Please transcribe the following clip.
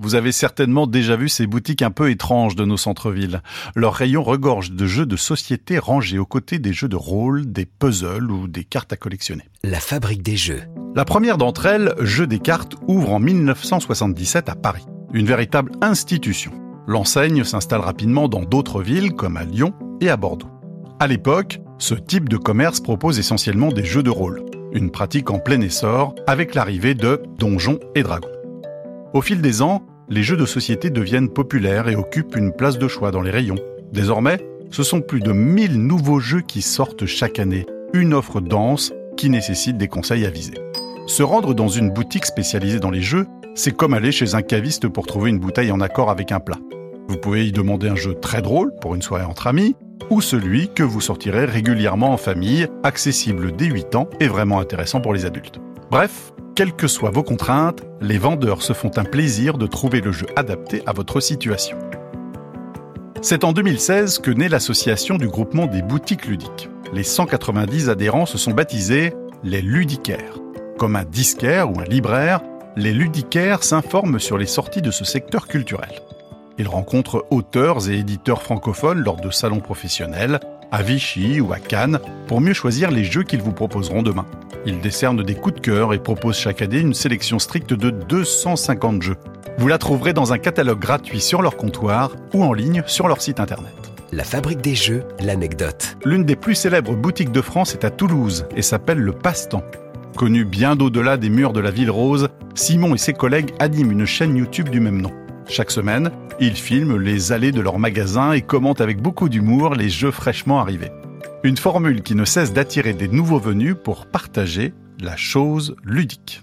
vous avez certainement déjà vu ces boutiques un peu étranges de nos centres-villes. Leurs rayons regorgent de jeux de société rangés aux côtés des jeux de rôle, des puzzles ou des cartes à collectionner. La fabrique des jeux. La première d'entre elles, Jeux des cartes, ouvre en 1977 à Paris. Une véritable institution. L'enseigne s'installe rapidement dans d'autres villes comme à Lyon et à Bordeaux. À l'époque, ce type de commerce propose essentiellement des jeux de rôle, une pratique en plein essor avec l'arrivée de Donjons et Dragons. Au fil des ans, les jeux de société deviennent populaires et occupent une place de choix dans les rayons. Désormais, ce sont plus de 1000 nouveaux jeux qui sortent chaque année, une offre dense qui nécessite des conseils avisés. Se rendre dans une boutique spécialisée dans les jeux, c'est comme aller chez un caviste pour trouver une bouteille en accord avec un plat. Vous pouvez y demander un jeu très drôle pour une soirée entre amis, ou celui que vous sortirez régulièrement en famille, accessible dès 8 ans et vraiment intéressant pour les adultes. Bref, quelles que soient vos contraintes, les vendeurs se font un plaisir de trouver le jeu adapté à votre situation. C'est en 2016 que naît l'association du groupement des boutiques ludiques. Les 190 adhérents se sont baptisés les ludicaires. Comme un disquaire ou un libraire, les ludicaires s'informent sur les sorties de ce secteur culturel. Ils rencontrent auteurs et éditeurs francophones lors de salons professionnels, à Vichy ou à Cannes, pour mieux choisir les jeux qu'ils vous proposeront demain. Ils décernent des coups de cœur et proposent chaque année une sélection stricte de 250 jeux. Vous la trouverez dans un catalogue gratuit sur leur comptoir ou en ligne sur leur site internet. La fabrique des jeux, l'anecdote. L'une des plus célèbres boutiques de France est à Toulouse et s'appelle le Passe-Temps. Connu bien d'au-delà des murs de la ville rose, Simon et ses collègues animent une chaîne YouTube du même nom. Chaque semaine, ils filment les allées de leur magasin et commentent avec beaucoup d'humour les jeux fraîchement arrivés. Une formule qui ne cesse d'attirer des nouveaux venus pour partager la chose ludique.